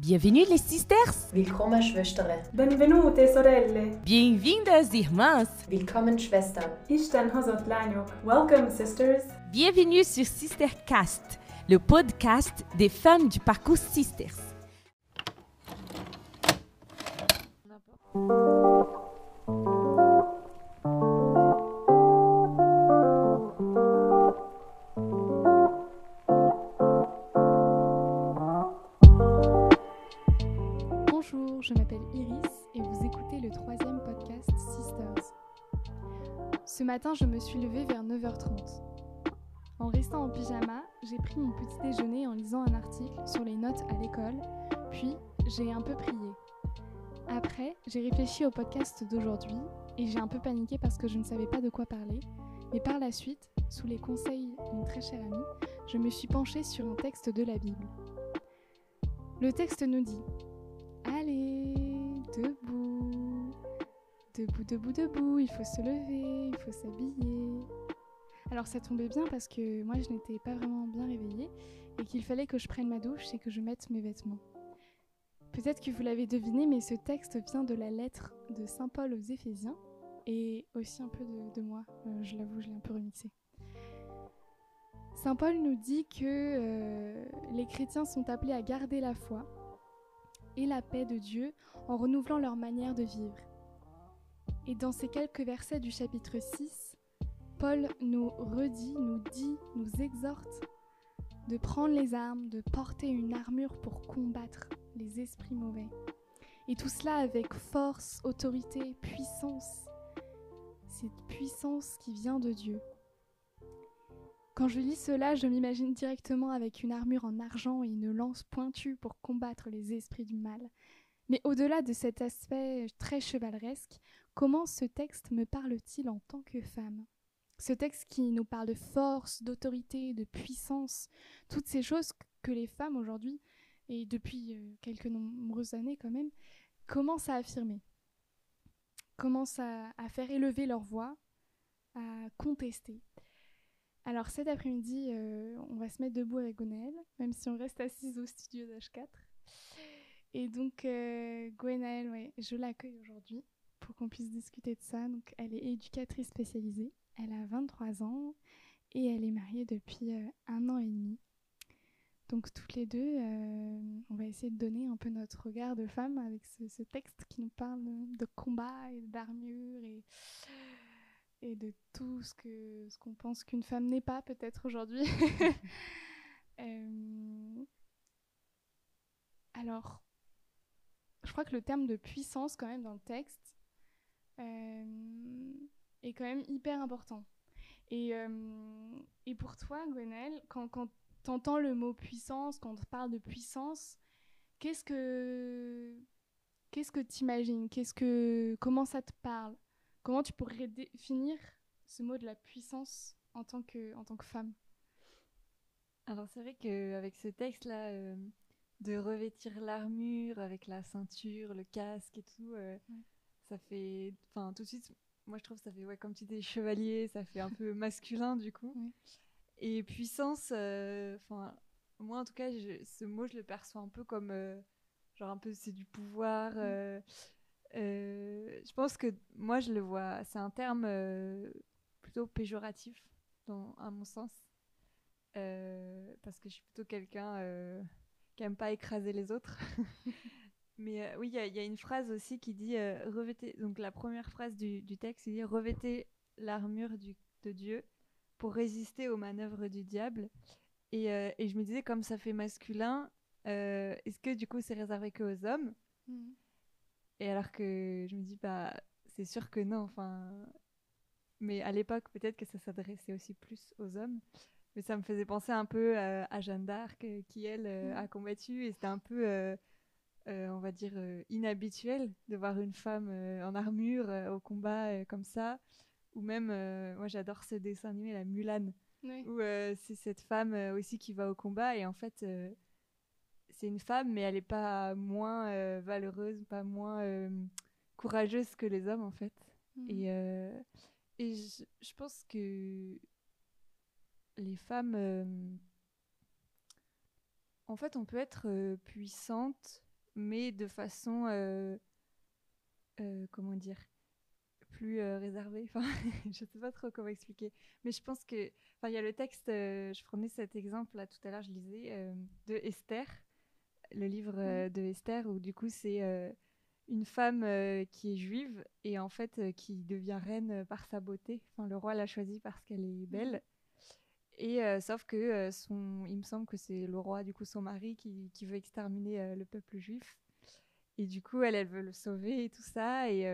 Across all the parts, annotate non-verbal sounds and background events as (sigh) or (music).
Bienvenue les sisters! Willkommen Schwestern! Benvenute sorelle! Bienvenidas irmãs! Willkommen Schwestern! Isten hozott lányok! Welcome sisters! Bienvenue sur Sistercast, le podcast des femmes du parcours Sisters. Ce matin, je me suis levée vers 9h30. En restant en pyjama, j'ai pris mon petit déjeuner en lisant un article sur les notes à l'école, puis j'ai un peu prié. Après, j'ai réfléchi au podcast d'aujourd'hui et j'ai un peu paniqué parce que je ne savais pas de quoi parler, mais par la suite, sous les conseils d'une très chère amie, je me suis penchée sur un texte de la Bible. Le texte nous dit Allez, debout, debout, debout, debout, il faut se lever, il faut s'habiller. Alors ça tombait bien parce que moi je n'étais pas vraiment bien réveillée et qu'il fallait que je prenne ma douche et que je mette mes vêtements. Peut-être que vous l'avez deviné, mais ce texte vient de la lettre de Saint Paul aux Éphésiens et aussi un peu de, moi, euh, je l'avoue, je l'ai un peu remixé. Saint Paul nous dit que euh, les chrétiens sont appelés à garder la foi et la paix de Dieu en renouvelant leur manière de vivre. Et dans ces quelques versets du chapitre 6, Paul nous redit, nous dit, nous exhorte de prendre les armes, de porter une armure pour combattre les esprits mauvais. Et tout cela avec force, autorité, puissance. Cette puissance qui vient de Dieu. Quand je lis cela, je m'imagine directement avec une armure en argent et une lance pointue pour combattre les esprits du mal. Mais au-delà de cet aspect très chevaleresque, comment ce texte me parle-t-il en tant que femme? Ce texte qui nous parle de force, d'autorité, de puissance, toutes ces choses que les femmes aujourd'hui, et depuis euh, quelques nombreuses années quand même, commencent à affirmer, commencent à, faire élever leur voix, à contester. Alors cet après-midi, euh, on va se mettre debout avec Gwenaëlle, même si on reste assise au studio d'H4. Et donc euh, ouais, je l'accueille aujourd'hui pour qu'on puisse discuter de ça. Donc elle est éducatrice spécialisée, elle a 23 ans et elle est mariée depuis euh, un an et demi. Donc toutes les deux, euh, on va essayer de donner un peu notre regard de femme avec ce, texte qui nous parle de combat et d'armure et et de tout ce que ce qu'on pense qu'une femme n'est pas peut-être aujourd'hui. (laughs) euh... Alors, je crois que le terme de puissance quand même dans le texte euh, est quand même hyper important. Et, euh, et pour toi, Gwenaëlle, quand, quand tu entends le mot puissance, quand on parle de puissance, qu'est-ce que qu'est-ce que tu imagines Qu'est-ce que comment ça te parle? Comment tu pourrais définir ce mot de la puissance en tant que, en tant que femme? Alors c'est vrai qu'avec ce texte-là, euh, de revêtir l'armure avec la ceinture, le casque et tout, euh, ouais. ça fait... Enfin tout de suite, moi je trouve ça fait, ouais, comme tu dis, chevalier, ça fait un peu (laughs) masculin du coup. Ouais. Et puissance, enfin moi en tout cas, je, ce mot je le perçois un peu comme... euh, genre un peu c'est du pouvoir... euh, euh, je pense que moi je le vois, c'est un terme euh, plutôt péjoratif dans, à mon sens, euh, parce que je suis plutôt quelqu'un euh, qui aime pas écraser les autres. (laughs) Mais euh, oui, il y, y, a une phrase aussi qui dit revêtez. Donc la première phrase du, du texte, il dit revêtez l'armure de Dieu pour résister aux manœuvres du diable. Et, et, je me disais comme ça fait masculin, est-ce que du coup c'est réservé que aux hommes? Mmh. Et alors que je me dis, bah, c'est sûr que non. Enfin, mais à l'époque, peut-être que ça s'adressait aussi plus aux hommes. Mais ça me faisait penser un peu euh, à Jeanne d'Arc, euh, qui elle euh, a combattu, et c'était un peu, euh, on va dire, inhabituel de voir une femme en armure au combat comme ça. Ou même, moi j'adore ce dessin animé, la Mulan, oui. où c'est cette femme aussi qui va au combat, et en fait c'est une femme, mais elle n'est pas moins valeureuse, pas moins courageuse que les hommes, en fait. Mmh. Et, et je, pense que les femmes. en fait, on peut être puissante mais de façon, euh, euh, comment dire, plus euh, réservée. Enfin, (laughs) je sais pas trop comment expliquer. Mais je pense que, enfin, il y a le texte, euh, je prenais cet exemple là tout à l'heure, je lisais, euh, de Esther, le livre euh, de Esther, où du coup c'est euh, une femme euh, qui est juive et en fait euh, qui devient reine euh, par sa beauté. Enfin, le roi l'a choisie parce qu'elle est belle. Et euh, sauf que euh, son, il me semble que c'est le roi, du coup son mari, qui, qui veut exterminer euh, le peuple juif. Et du coup, elle, elle veut le sauver et tout ça. Et,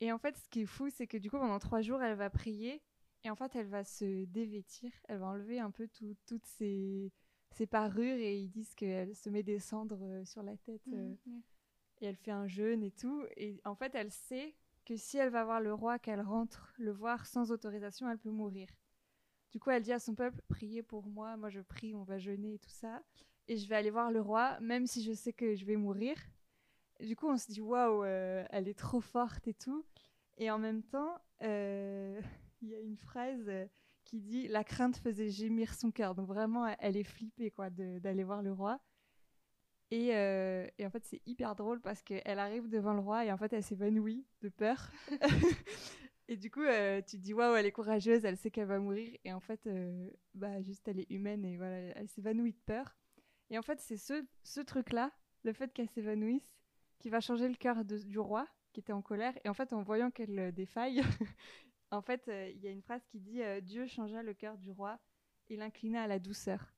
et en fait, ce qui est fou, c'est que du coup, pendant trois jours, elle va prier. Et en fait, elle va se dévêtir. Elle va enlever un peu tout- toutes ses, ses parures. Et ils disent qu'elle se met des cendres sur la tête. Mhm. et elle fait un jeûne et tout. Et en fait, elle sait que si elle va voir le roi, qu'elle rentre le voir sans autorisation, elle peut mourir. Du coup, elle dit à son peuple, priez pour moi, moi je prie, on va jeûner et tout ça. Et je vais aller voir le roi, même si je sais que je vais mourir. Du coup, on se dit, waouh, euh, elle est trop forte et tout. Et en même temps, euh, (laughs) il y a une phrase euh, qui dit, la crainte faisait gémir son cœur. Donc vraiment, elle- est flippée quoi, d'aller voir le roi. Et en fait, c'est hyper drôle parce qu'elle arrive devant le roi et en fait, elle s'évanouit de peur. (laughs) et du coup, euh, tu dis, waouh, elle est courageuse, elle sait qu'elle va mourir. Et en fait, euh, bah, juste, elle est humaine et voilà, elle s'évanouit de peur. Et en fait, c'est ce, ce truc-là, le fait qu'elle s'évanouisse, qui va changer le cœur du roi, qui était en colère. Et en fait, en voyant qu'elle euh, défaille, (laughs) en fait, il y a une phrase qui dit Dieu changea le cœur du roi et l'inclina à la douceur.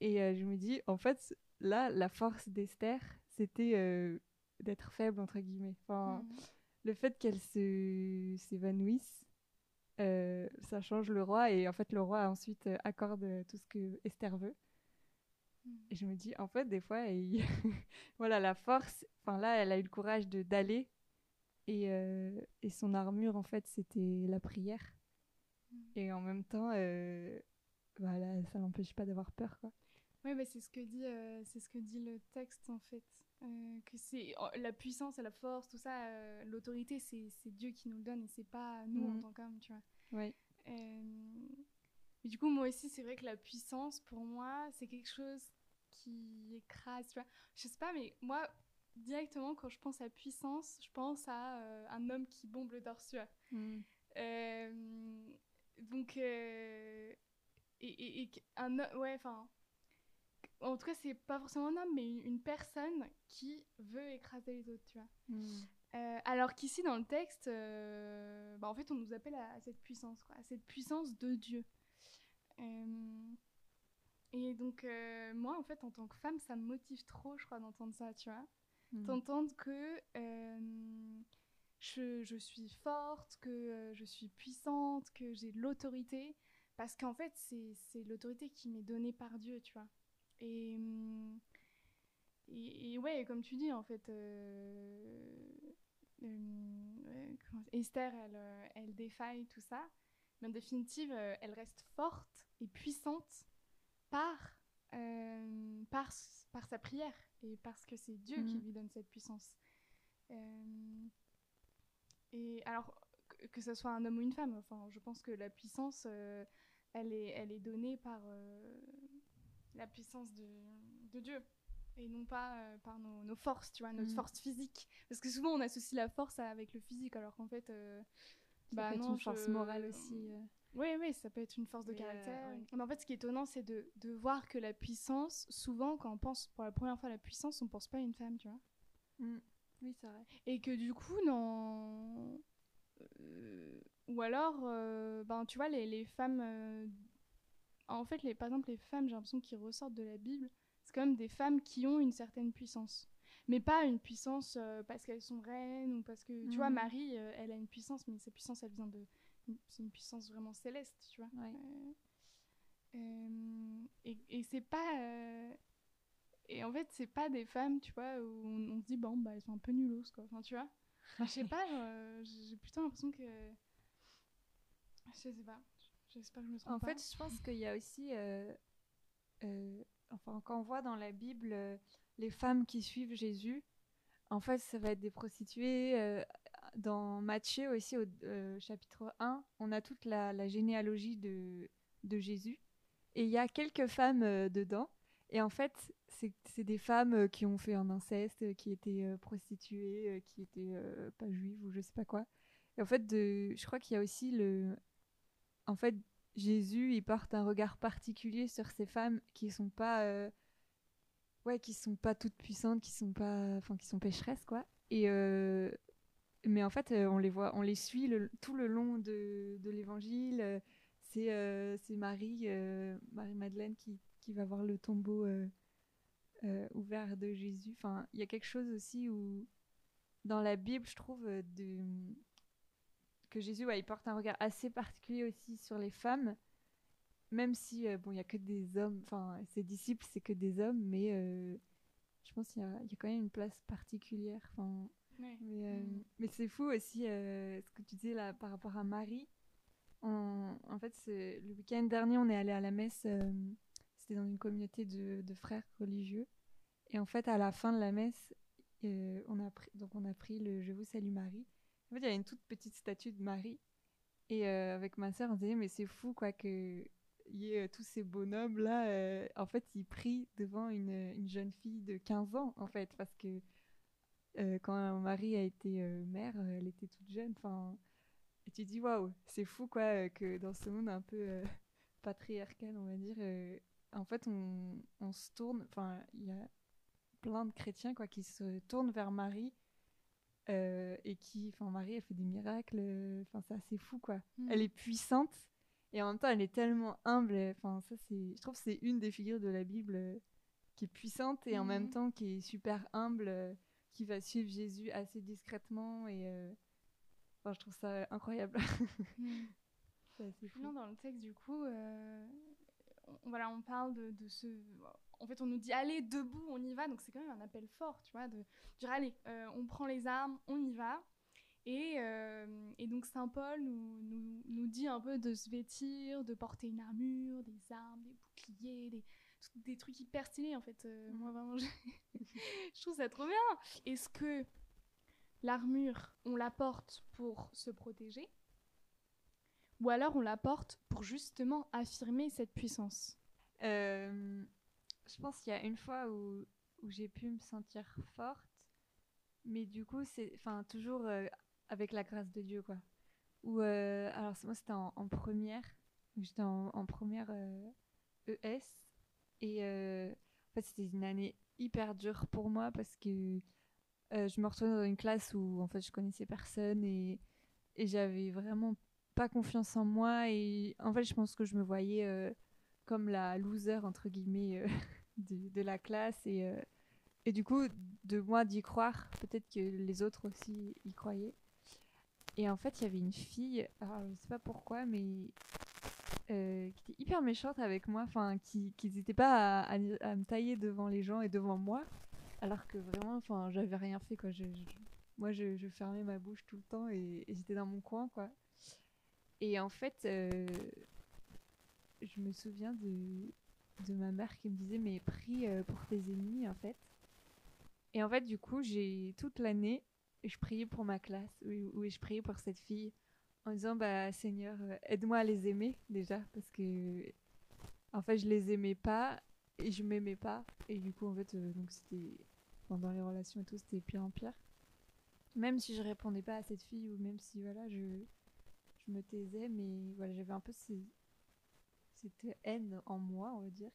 Et je me dis, en fait, là, la force d'Esther, c'était d'être faible, entre guillemets. Enfin, Mhm. Le fait qu'elle se s'évanouisse, euh, ça change le roi. Et en fait, le roi ensuite euh, accorde euh, tout ce que Esther veut. Mhm. Et je me dis, en fait, des fois, il- (laughs) voilà, la force, enfin là, elle a eu le courage de d'aller. Et, euh, et son armure, en fait, c'était la prière. Mhm. Et en même temps, euh, voilà, ça l'empêche pas d'avoir peur, quoi. Oui, bah, c'est ce que dit, euh, c'est ce que dit le texte en fait, Euh, que c'est oh, la puissance et la force, tout ça, euh, l'autorité, c'est Dieu qui nous le donne et c'est pas nous en Mhm. tant qu'hommes, tu vois. Ouais. Euh, et du coup, moi aussi, c'est vrai que la puissance, pour moi, c'est quelque chose qui écrase, tu vois. Je sais pas, mais moi, directement, quand je pense à puissance, je pense à euh, un homme qui bombe le torse, tu vois. Euh, donc, et, et, et un ouais, enfin, en tout cas, c'est pas forcément un homme, mais une, une personne qui veut écraser les autres, tu vois. Euh, alors qu'ici, dans le texte, euh, bah, en fait, on nous appelle à, à cette puissance, quoi, à cette puissance de Dieu. Euh, et donc, moi, en fait, en tant que femme, ça me motive trop, je crois, d'entendre ça, tu vois Mm. d'entendre que je, je suis forte, que je suis puissante, que j'ai de l'autorité. Parce qu'en fait, c'est c'est l'autorité qui m'est donnée par Dieu, tu vois. Et, hum, et, et ouais, comme tu dis, en fait, euh, comment- Esther, elle, euh, elle défaille tout ça. Mais en définitive, euh, elle reste forte et puissante par, euh, par, par sa prière et parce que c'est Dieu qui Mhm. lui donne cette puissance. Euh, et alors, que, que ce soit un homme ou une femme, enfin, je pense que la puissance, euh, elle, est, elle est donnée par euh, la puissance de, de Dieu et non pas euh, par nos, nos forces, tu vois, notre Mhm. force physique. Parce que souvent, on associe la force à- avec le physique, alors qu'en fait... euh, Ça bah peut être non, une force morale aussi. euh. oui, oui, ça peut être une force de Mais, euh, caractère. ouais. Mais en fait, ce qui est étonnant, c'est de, de voir que la puissance, souvent, quand on pense pour la première fois à la puissance, on pense pas à une femme, tu vois. Mm. Oui, c'est vrai. Et que du coup, euh, ou alors, ben, tu vois, les, les femmes. En fait, les, par exemple, les femmes, j'ai l'impression qu'ils ressortent de la Bible, c'est quand même des femmes qui ont une certaine puissance. Mais pas une puissance euh, parce qu'elles sont reines ou parce que. Tu vois, Mhm. Marie, euh, elle a une puissance, mais sa puissance, elle vient de. C'est une puissance vraiment céleste, tu vois. Ouais. Euh, et et c'est pas. et en fait, c'est pas des femmes, tu vois, où on, on se dit, bon, bah, elles sont un peu nullos, quoi. Enfin, tu vois. (laughs) Je sais pas, j'ai plutôt l'impression que. Je sais pas. J'espère que je me trompe En pas. fait, je pense qu'il y a aussi, euh, euh, enfin, quand on voit dans la Bible euh, les femmes qui suivent Jésus, en fait, ça va être des prostituées. dans Matthieu aussi, au chapitre 1, on a toute la, la généalogie de, de Jésus. Et il y a quelques femmes euh, dedans. Et en fait, c'est des femmes euh, qui ont fait un inceste, euh, qui étaient prostituées, qui étaient pas juives ou je sais pas quoi. Et en fait, de, je crois qu'il y a aussi le. En fait, Jésus, il porte un regard particulier sur ces femmes qui sont pas. euh, Ouais, qui sont pas toutes puissantes, qui sont pas. Enfin, qui sont pécheresses, quoi. Et. euh, Mais en fait, euh, on les voit, on les suit tout le long de, l'évangile. C'est Marie, euh, Marie-Madeleine qui, qui va voir le tombeau ouvert de Jésus. Enfin, il y a quelque chose aussi où, dans la Bible, je trouve, de... que Jésus, ouais, il porte un regard assez particulier aussi sur les femmes, même si, euh, bon, il y a que des hommes, enfin, ses disciples, c'est que des hommes, mais euh, je pense qu'il y a, il y a quand même une place particulière. Enfin, Ouais. mais, euh, Mm. mais c'est fou aussi ce que tu disais là par rapport à Marie. On- en fait, le week-end dernier, on est allé à la messe. C'était dans une communauté de, de frères religieux. Et en fait, à la fin de la messe, on a pris, donc on a pris le Je vous salue Marie. Il y a une toute petite statue de Marie. Et euh, avec ma sœur, on disait mais c'est fou quoi que y ait euh, tous ces bonhommes là. euh, en fait, ils prient devant une, une jeune fille de 15 ans en fait parce que quand Marie a été mère, elle était toute jeune. Enfin, et tu dis waouh, c'est fou quoi que dans ce monde un peu patriarcal, on va dire, en fait, on se tourne. Enfin, il y a plein de chrétiens quoi qui se tournent vers Marie euh, et qui, enfin, Marie, elle fait des miracles. euh, Enfin, c'est assez fou quoi. Mm. Elle est puissante et en même temps, elle est tellement humble. Enfin, ça, c'est, je trouve, que c'est une des figures de la Bible euh, qui est puissante et en même Mhm. temps qui est super humble. euh, qui va suivre Jésus assez discrètement et enfin, je trouve ça incroyable. (laughs) Mm. Fou. Non, dans le texte, du coup, on, voilà, on parle de, de ce. En fait, on nous dit allez, debout, on y va. Donc, c'est quand même un appel fort, tu vois, de dire allez, euh, on prend les armes, on y va. Et, euh, et donc, saint Paul nous, nous, nous dit un peu de se vêtir, de porter une armure, des armes, des boucliers, des, des trucs hyper stylés, en fait. Euh, Moi, vraiment, (laughs) je... je trouve ça trop bien. Est-ce que l'armure, on la porte pour se protéger ou alors on la porte pour justement affirmer cette puissance? Euh, je pense qu'il y a une fois où, où j'ai pu me sentir forte, mais du coup, c'est toujours euh, avec la grâce de Dieu, quoi. Ou euh, alors moi, c'était en, première, j'étais en, première euh, ES, et euh, en fait, c'était une année hyper dure pour moi parce que je me retrouvais dans une classe où en fait je connaissais personne et, et j'avais vraiment pas confiance en moi et en fait je pense que je me voyais comme la loser entre guillemets euh, (laughs) de, la classe. Et, euh, et du coup de moi d'y croire peut-être que les autres aussi y croyaient. Et en fait il y avait une fille alors je sais pas pourquoi mais euh, qui était hyper méchante avec moi. Enfin qui qui n'hésitait pas à, me tailler devant les gens et devant moi. Alors que vraiment enfin j'avais rien fait quoi. Je, moi je, fermais ma bouche tout le temps et, et j'étais dans mon coin quoi. Et en fait je me souviens de, de ma mère qui me disait mais prie euh, pour tes ennemis en fait. Et en fait du coup j'ai toute l'année je priais pour ma classe où je priais pour cette fille en disant bah Seigneur euh, aide-moi à les aimer déjà parce que en fait je les aimais pas et je m'aimais pas et du coup en fait euh, donc c'était pendant les relations et tout c'était pire en pire. Même si je répondais pas à cette fille ou même si voilà je je me taisais mais voilà j'avais un peu ces cette haine en moi, on va dire.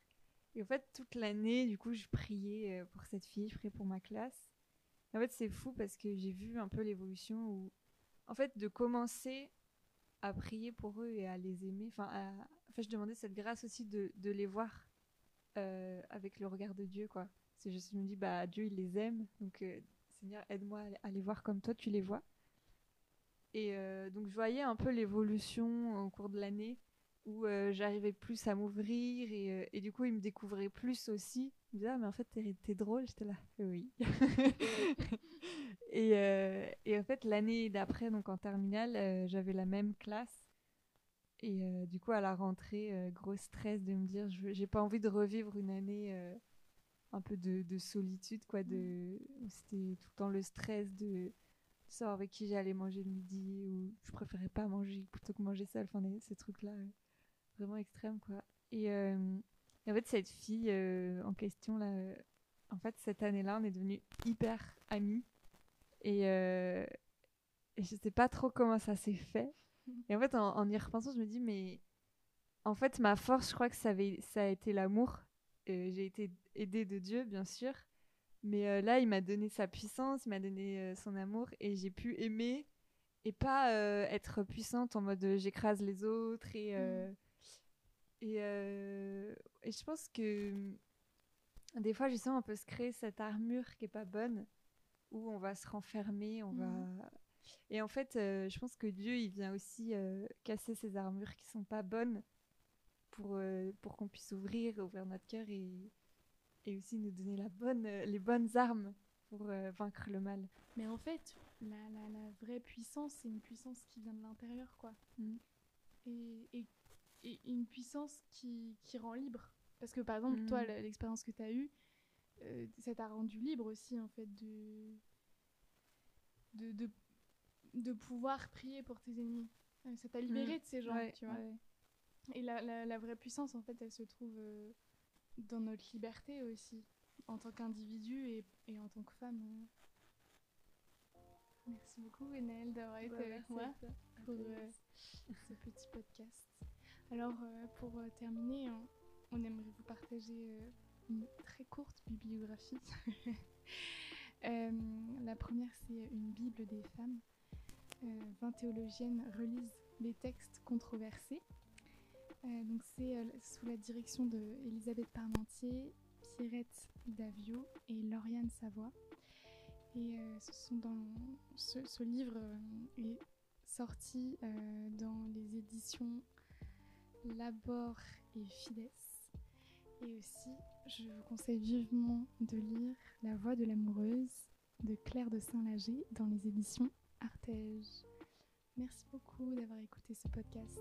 Et en fait, toute l'année, du coup, je priais euh, pour cette fille, je priais pour ma classe. En fait, c'est fou parce que j'ai vu un peu l'évolution où, en fait, de commencer à prier pour eux et à les aimer, enfin, à... en fait, je demandais cette grâce aussi de, les voir euh, avec le regard de Dieu, quoi. C'est juste, je me dis, bah, Dieu, il les aime, donc, euh, Seigneur, aide-moi à- les voir comme toi, tu les vois. Et donc, je voyais un peu l'évolution au cours de l'année où euh, j'arrivais plus à m'ouvrir et, euh, et du coup, il me découvrait plus aussi. Il me disait, ah, mais en fait, t'es, drôle. J'étais là, oui. (laughs) et, euh, et en fait, l'année d'après, donc en terminale, j'avais la même classe. Et du coup, à la rentrée, gros stress de me dire, j'ai pas envie de revivre une année un peu de, de solitude, quoi. De, où c'était tout le temps le stress de savoir avec qui j'allais manger le midi ou je préférais pas manger plutôt que manger seule. Enfin, des- ces trucs-là. euh, vraiment extrême quoi et, euh, Et en fait, cette fille euh, en question, là, euh, en fait, cette année-là, on est devenus hyper amis. Et, euh, et je sais pas trop comment ça s'est fait. Et en fait, en, y repensant, je me dis, mais en fait, ma force, je crois que ça, avait, ça a été l'amour. J'ai été aidée de Dieu, bien sûr. Mais là, il m'a donné sa puissance, il m'a donné son amour. Et j'ai pu aimer et pas être puissante en mode j'écrase les autres. Et, euh, et, euh, et je pense que hum, des fois, justement, on peut se créer cette armure qui est pas bonne, où on va se renfermer, on va. Et en fait, euh, je pense que Dieu, il vient aussi euh, casser ces armures qui sont pas bonnes pour, pour qu'on puisse ouvrir, ouvrir notre cœur et, et aussi nous donner la bonne, les bonnes armes pour vaincre le mal. Mais en fait, la, la, la vraie puissance, c'est une puissance qui vient de l'intérieur, quoi. Mm. Et, et, et une puissance qui, qui rend libre. Parce que par exemple, toi, Mm. l'expérience que tu as eue, euh, ça t'a rendu libre aussi, en fait, de, de, de, de pouvoir prier pour tes ennemis. Euh, Ça t'a libéré Mm. de ces gens, Ouais, tu vois. ouais. Et la, la, la vraie puissance, en fait, elle se trouve euh, dans notre liberté aussi, en tant qu'individu et, et en tant que femme. euh. Merci beaucoup, Enel, d'avoir été Bah, avec merci à moi pour euh, ce petit podcast. Alors, euh, pour euh, terminer, on, aimerait vous partager euh, une très courte bibliographie. (laughs) La première, c'est une Bible des femmes. Euh, 20 théologiennes relisent les textes controversés. Donc, c'est sous la direction de Elisabeth Parmentier, Pierrette Davio et Lauriane Savoie. Et ce, sont dans, ce, livre est sorti dans les éditions Labor et Fides. Et aussi, je vous conseille vivement de lire La voix de l'amoureuse de Claire de Saint-Lager dans les éditions Artege. Merci beaucoup d'avoir écouté ce podcast.